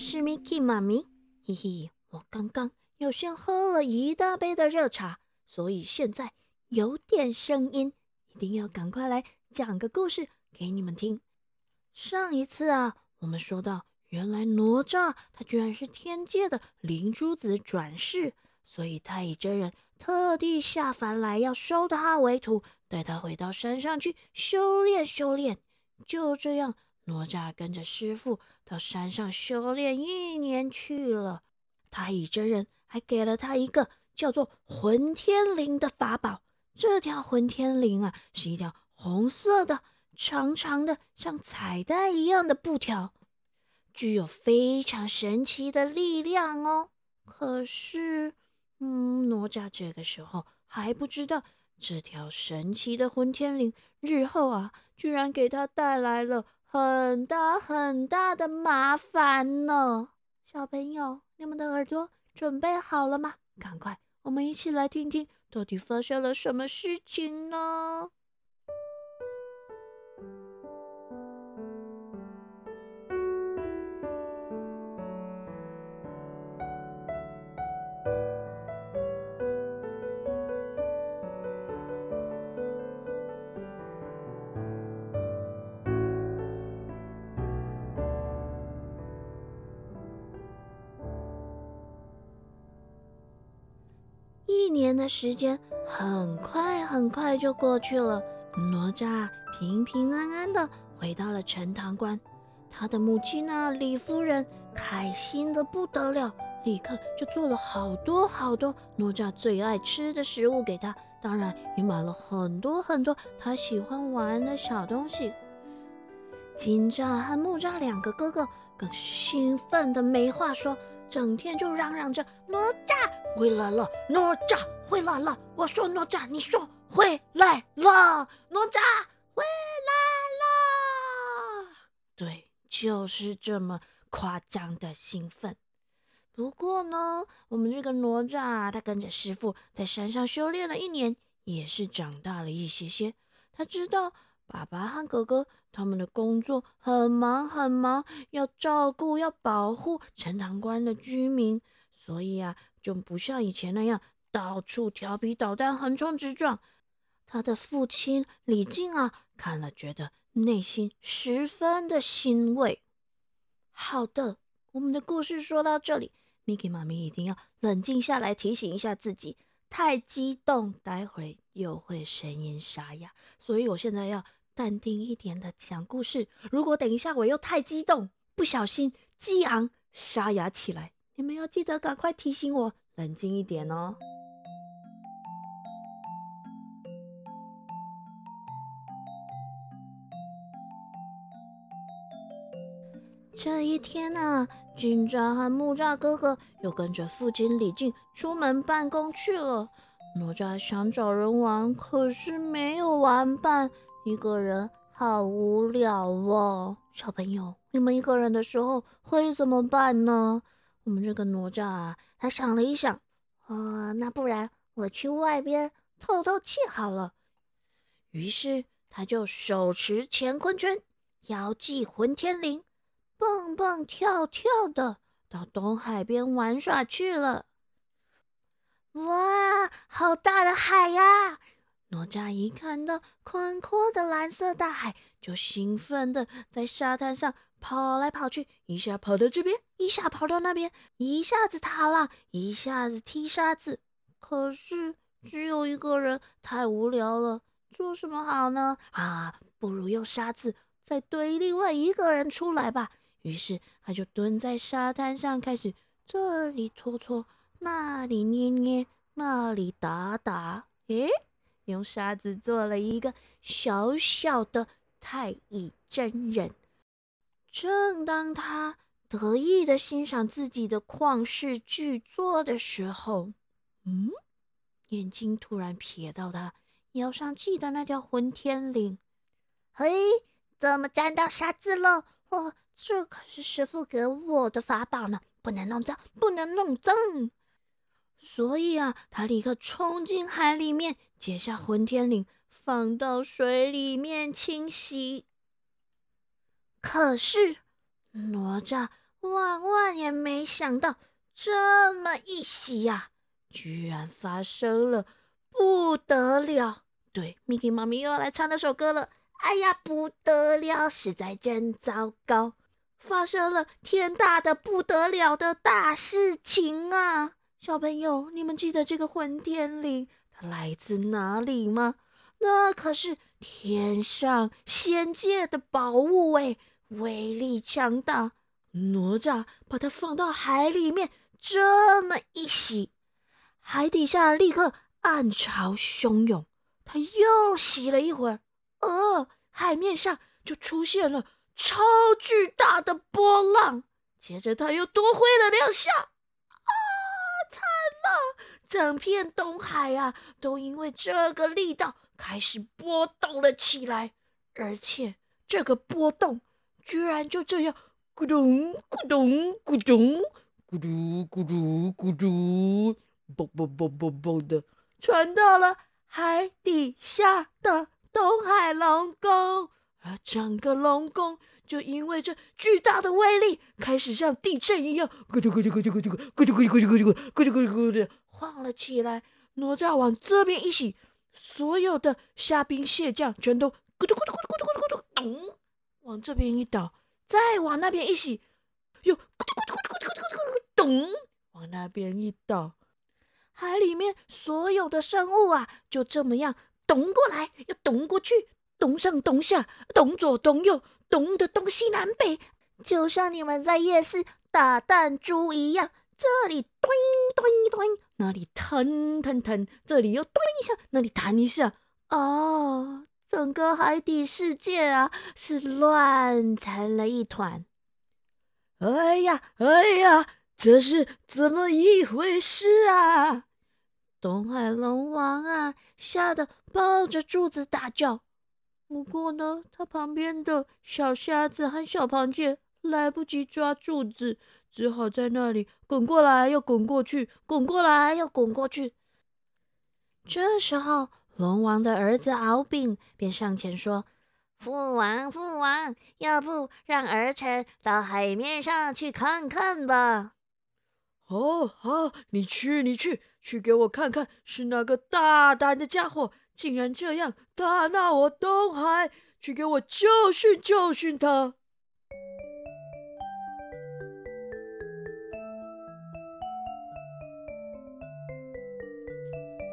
是 Miki 妈咪。嘿嘿，我刚刚有先喝了一大杯的热茶，所以现在有点声音，一定要赶快来讲个故事给你们听。上一次啊，我们说到，原来哪吒他居然是天界的灵珠子转世，所以太乙真人特地下凡来要收他为徒，带他回到山上去修炼修炼。就这样。哪吒跟着师傅到山上修炼一年去了，太乙真人还给了他一个叫做混天绫的法宝。这条混天绫啊，是一条红色的、长长的、像彩带一样的布条，具有非常神奇的力量哦。可是，嗯，哪吒这个时候还不知道，这条神奇的混天绫日后啊，居然给他带来了。很大很大的麻烦呢，小朋友，你们的耳朵准备好了吗？赶快，我们一起来听听，到底发生了什么事情呢？的时间很快很快就过去了，哪吒平平安安的回到了陈塘关。他的母亲呢，李夫人开心的不得了，立刻就做了好多好多哪吒最爱吃的食物给他，当然也买了很多很多他喜欢玩的小东西。金吒和木吒两个哥哥更是兴奋的没话说。整天就嚷嚷着哪吒回来了，哪吒回来了。我说哪吒，你说回来了，哪吒回来了。对，就是这么夸张的兴奋。不过呢，我们这个哪吒，他跟着师傅在山上修炼了一年，也是长大了一些些。他知道。爸爸和哥哥他们的工作很忙很忙，要照顾要保护陈塘关的居民，所以啊，就不像以前那样到处调皮捣蛋、横冲直撞。他的父亲李靖啊，看了觉得内心十分的欣慰。好的，我们的故事说到这里，Miki 妈咪一定要冷静下来，提醒一下自己，太激动，待会又会声音沙哑，所以我现在要。淡定一点的讲故事。如果等一下我又太激动，不小心激昂沙哑起来，你们要记得赶快提醒我，冷静一点哦。这一天啊，金吒和木吒哥哥又跟着父亲李靖出门办公去了。哪吒想找人玩，可是没有玩伴。一个人好无聊哦，小朋友，你们一个人的时候会怎么办呢？我们这个哪吒啊，他想了一想，啊，那不然我去外边透透气好了。于是他就手持乾坤圈，遥祭混天绫，蹦蹦跳跳的到东海边玩耍去了。哇，好大的海呀！哪吒一看到宽阔的蓝色大海，就兴奋的在沙滩上跑来跑去，一下跑到这边，一下跑到那边，一下子踏浪，一下子踢沙子。可是只有一个人，太无聊了，做什么好呢？啊，不如用沙子再堆另外一个人出来吧。于是他就蹲在沙滩上，开始这里搓搓，那里捏捏，那里打打。诶。用沙子做了一个小小的太乙真人。正当他得意的欣赏自己的旷世巨作的时候，嗯，眼睛突然瞥到他腰上系的那条混天绫。嘿，怎么沾到沙子了？哦，这可是师傅给我的法宝呢，不能弄脏，不能弄脏。所以啊，他立刻冲进海里面，解下混天绫，放到水里面清洗。可是哪吒万万也没想到，这么一洗呀，居然发生了不得了！对，Mickey 妈咪又要来唱那首歌了。哎呀，不得了，实在真糟糕，发生了天大的不得了的大事情啊！小朋友，你们记得这个混天绫它来自哪里吗？那可是天上仙界的宝物哎，威力强大。哪吒把它放到海里面，这么一洗，海底下立刻暗潮汹涌。他又洗了一会儿，呃，海面上就出现了超巨大的波浪。接着他又多挥了两下，整片东海啊，都因为这个力道开始波动了起来，而且这个波动居然就这样。咕咚咕咚咕咚咕嘟咕嘟咕嘟，嘣嘣嘣嘣嘣的传到了海底下的东海龙宫，而整个龙宫就因为这巨大的威力，开始像地震一样咕嘟咕嘟咕嘟咕嘟咕嘟咕嘟咕嘟咕嘟咕嘟咕嘟咕嘟的晃了起来。哪吒往这边一洗，所有的虾兵蟹将全都咕嘟咕嘟咕嘟咕嘟咕嘟咚往这边一倒。再往那边一洗，又咕嘟咕嘟咕嘟咕嘟咕嘟咕嘟咚，往那边一倒，海里面所有的生物啊，就这么样咚过来，又咚过去，咚上咚下，咚左咚右，咚的东西南北，就像你们在夜市打弹珠一样，这里咚咚咚，那里腾腾腾，这里又咚一下，那里弹一下，哦。整个海底世界啊，是乱成了一团。哎呀，哎呀，这是怎么一回事啊？东海龙王啊，吓得抱着柱子大叫。不过呢，他旁边的小虾子和小螃蟹来不及抓柱子，只好在那里滚过来又滚过去，滚过来又滚过去。这时候。龙王的儿子敖丙便上前说：“父王，父王，要不让儿臣到海面上去看看吧？”“好，好，你去，你去，去给我看看，是哪个大胆的家伙，竟然这样大闹我东海？去给我教训教训他！”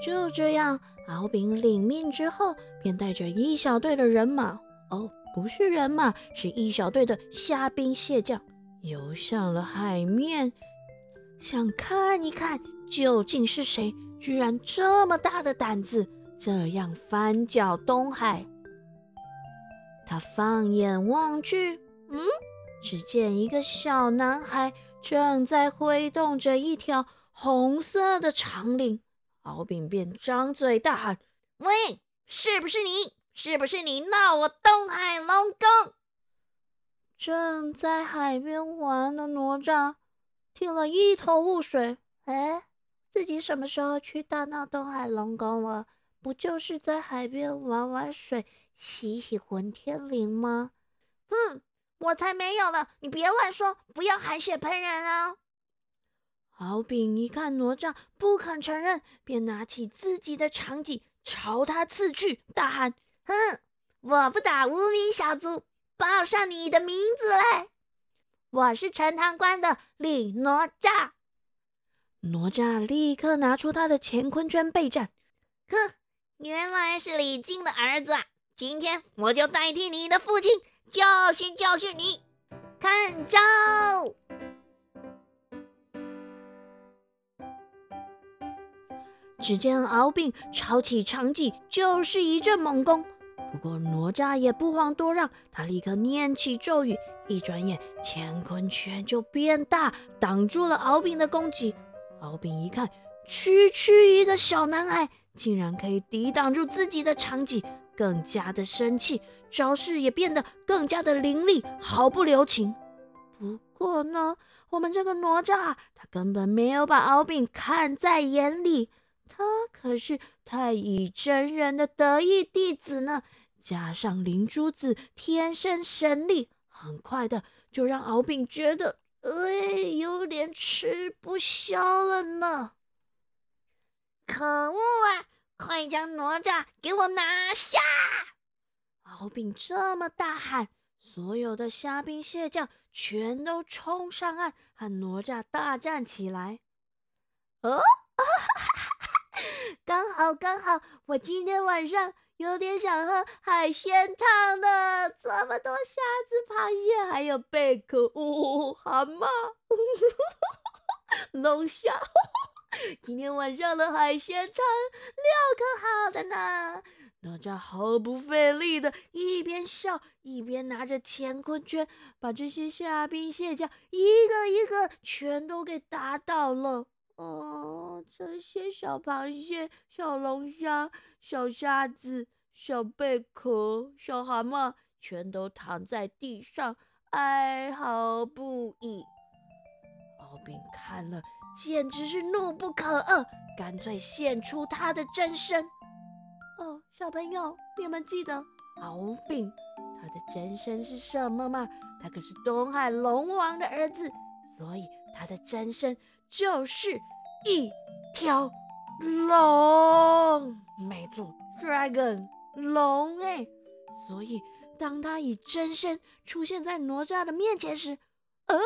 就这样。敖丙领命之后，便带着一小队的人马，哦，不是人马，是一小队的虾兵蟹将，游向了海面，想看一看究竟是谁，居然这么大的胆子，这样翻搅东海。他放眼望去，嗯，只见一个小男孩正在挥动着一条红色的长铃。敖丙便张嘴大喊：“喂，是不是你？是不是你闹我东海龙宫？”正在海边玩的哪吒听了一头雾水。哎，自己什么时候去大闹东海龙宫了？不就是在海边玩玩水、洗洗混天绫吗？哼，我才没有呢！你别乱说，不要含血喷人啊！敖丙一看哪吒不肯承认，便拿起自己的长戟朝他刺去，大喊：“哼，我不打无名小卒，报上你的名字来！我是陈塘关的李哪吒。”哪吒立刻拿出他的乾坤圈备战。哼，原来是李靖的儿子啊！今天我就代替你的父亲教训教训你，看招！只见敖丙抄起长戟，就是一阵猛攻。不过哪吒也不遑多让，他立刻念起咒语，一转眼乾坤圈就变大，挡住了敖丙的攻击。敖丙一看，区区一个小男孩，竟然可以抵挡住自己的长戟，更加的生气，招式也变得更加的凌厉，毫不留情。不过呢，我们这个哪吒，他根本没有把敖丙看在眼里。他可是太乙真人的得意弟子呢，加上灵珠子天生神力，很快的就让敖丙觉得，哎，有点吃不消了呢。可恶啊！快将哪吒给我拿下！敖丙这么大喊，所有的虾兵蟹将全都冲上岸，和哪吒大战起来。哦，刚好刚好，我今天晚上有点想喝海鲜汤呢。这么多虾子、螃蟹，还有贝壳、哦，蛤蟆、龙虾。今天晚上的海鲜汤料可好的呢！哪吒毫不费力的一边笑一边拿着乾坤圈，把这些虾兵蟹将一个一个全都给打倒了。哦，这些小螃蟹、小龙虾、小虾子、小贝壳、小蛤蟆，全都躺在地上哀嚎不已。敖丙看了。简直是怒不可遏，干脆现出他的真身。哦，小朋友，你们记得敖丙他的真身是什么吗？他可是东海龙王的儿子，所以他的真身就是一条龙。没错，dragon 龙哎。所以当他以真身出现在哪吒的面前时，呃，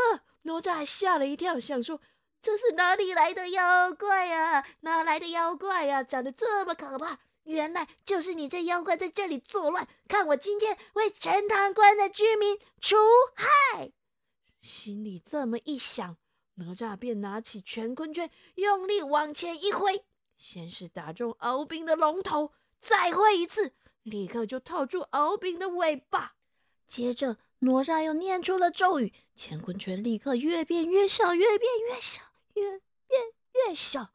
哪吒还吓了一跳，想说。这是哪里来的妖怪呀？哪来的妖怪呀？长得这么可怕！原来就是你这妖怪在这里作乱！看我今天为陈塘关的居民除害！心里这么一想，哪吒便拿起乾坤圈，用力往前一挥，先是打中敖丙的龙头，再挥一次，立刻就套住敖丙的尾巴。接着，哪吒又念出了咒语，乾坤圈立刻越变越小，越变越小。越变越小，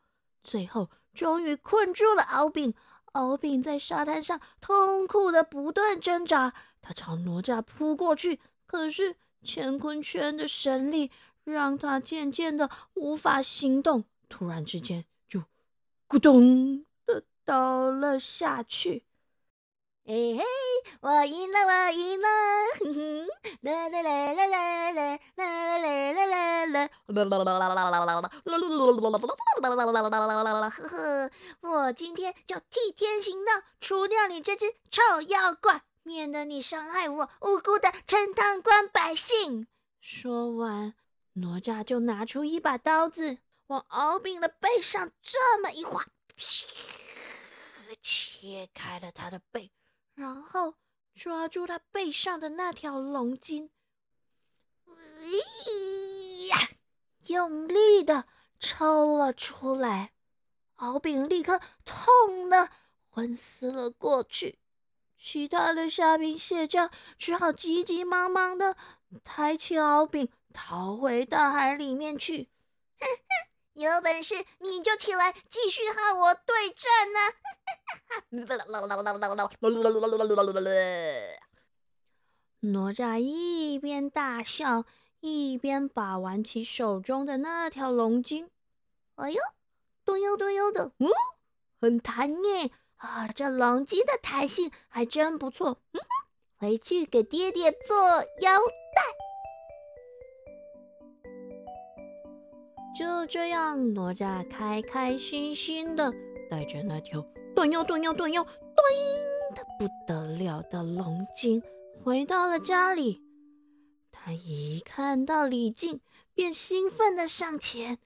最后终于困住了敖丙。敖丙在沙滩上痛苦的不断挣扎，他朝哪吒扑过去，可是乾坤圈的神力让他渐渐的无法行动，突然之间就咕咚的倒了下去。嘿嘿，我赢了，我赢了！哼哼，啦啦啦啦啦啦啦啦啦啦啦啦！呵呵，我今天就替天行道，除掉你这只臭妖怪，免得你伤害我无辜的陈塘关百姓。说完，哪吒就拿出一把刀子，往敖丙的背上这么一划，切开了他的背。然后抓住他背上的那条龙筋，用力的抽了出来。敖丙立刻痛的昏死了过去。其他的虾兵蟹将只好急急忙忙的抬起敖丙，逃回大海里面去。哼哼。有本事你就起来继续和我对战呢！哪吒一边大笑，一边把玩起手中的那条龙筋。哎呦，咚悠咚悠的，嗯，很弹耶！啊，这龙筋的弹性还真不错。嗯，回去给爹爹做腰带。就这样，哪吒开开心心的带着那条断腰、断腰、断腰、断的不得了的龙筋回到了家里。他一看到李靖，便兴奋的上前：“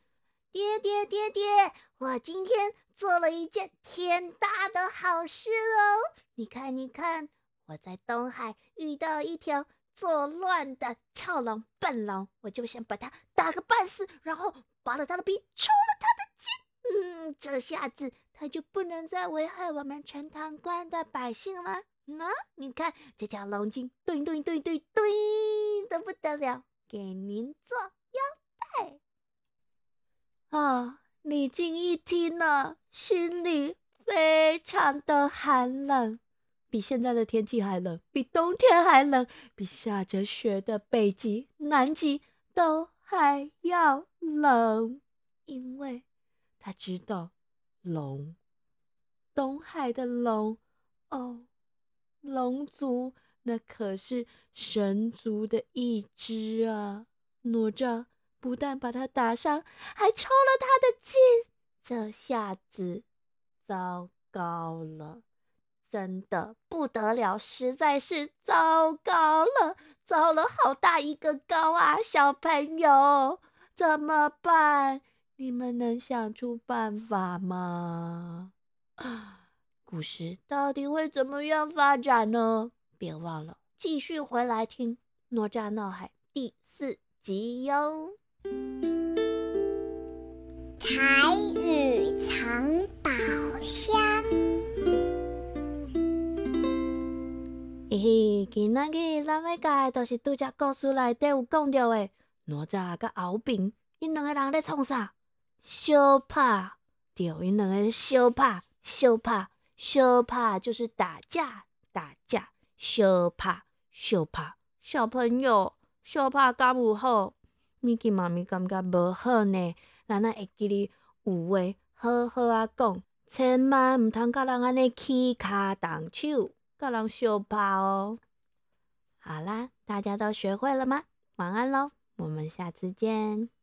爹爹爹爹，我今天做了一件天大的好事哦！你看，你看，我在东海遇到一条作乱的俏龙、笨龙，我就想把它打个半死，然后。”拔了他的皮，抽了他的筋，嗯，这下子他就不能再危害我们陈塘关的百姓了。那你看这条龙筋，对对对对对的不得了，给您做腰带。啊！李靖一听呢，心里非常的寒冷，比现在的天气还冷，比冬天还冷，比下着雪的北极、南极都。还要冷，因为他知道龙，东海的龙哦，龙族那可是神族的一支啊！哪吒不但把他打伤，还抽了他的筋。这下子糟糕了，真的不得了，实在是糟糕了，糟了好大一个糕啊！小朋友怎么办？你们能想出办法吗？故事到底会怎么样发展呢？别忘了继续回来听《哪吒闹海》第四集哟。彩雨藏宝箱。嘿嘿，今仔日咱要教的都是拄只故事内底有讲到的哪吒甲敖丙，因两个人咧创啥？相拍，对，因两个相拍，相拍，相拍就是打架，打架，相拍，相拍。小朋友，相拍敢有好？咪吉妈咪感觉无好呢。咱会记哩有话好好啊讲，千万毋通甲人安尼起骹动手，个人秀怕哦。好啦，大家都学会了吗？晚安喽，我们下次见。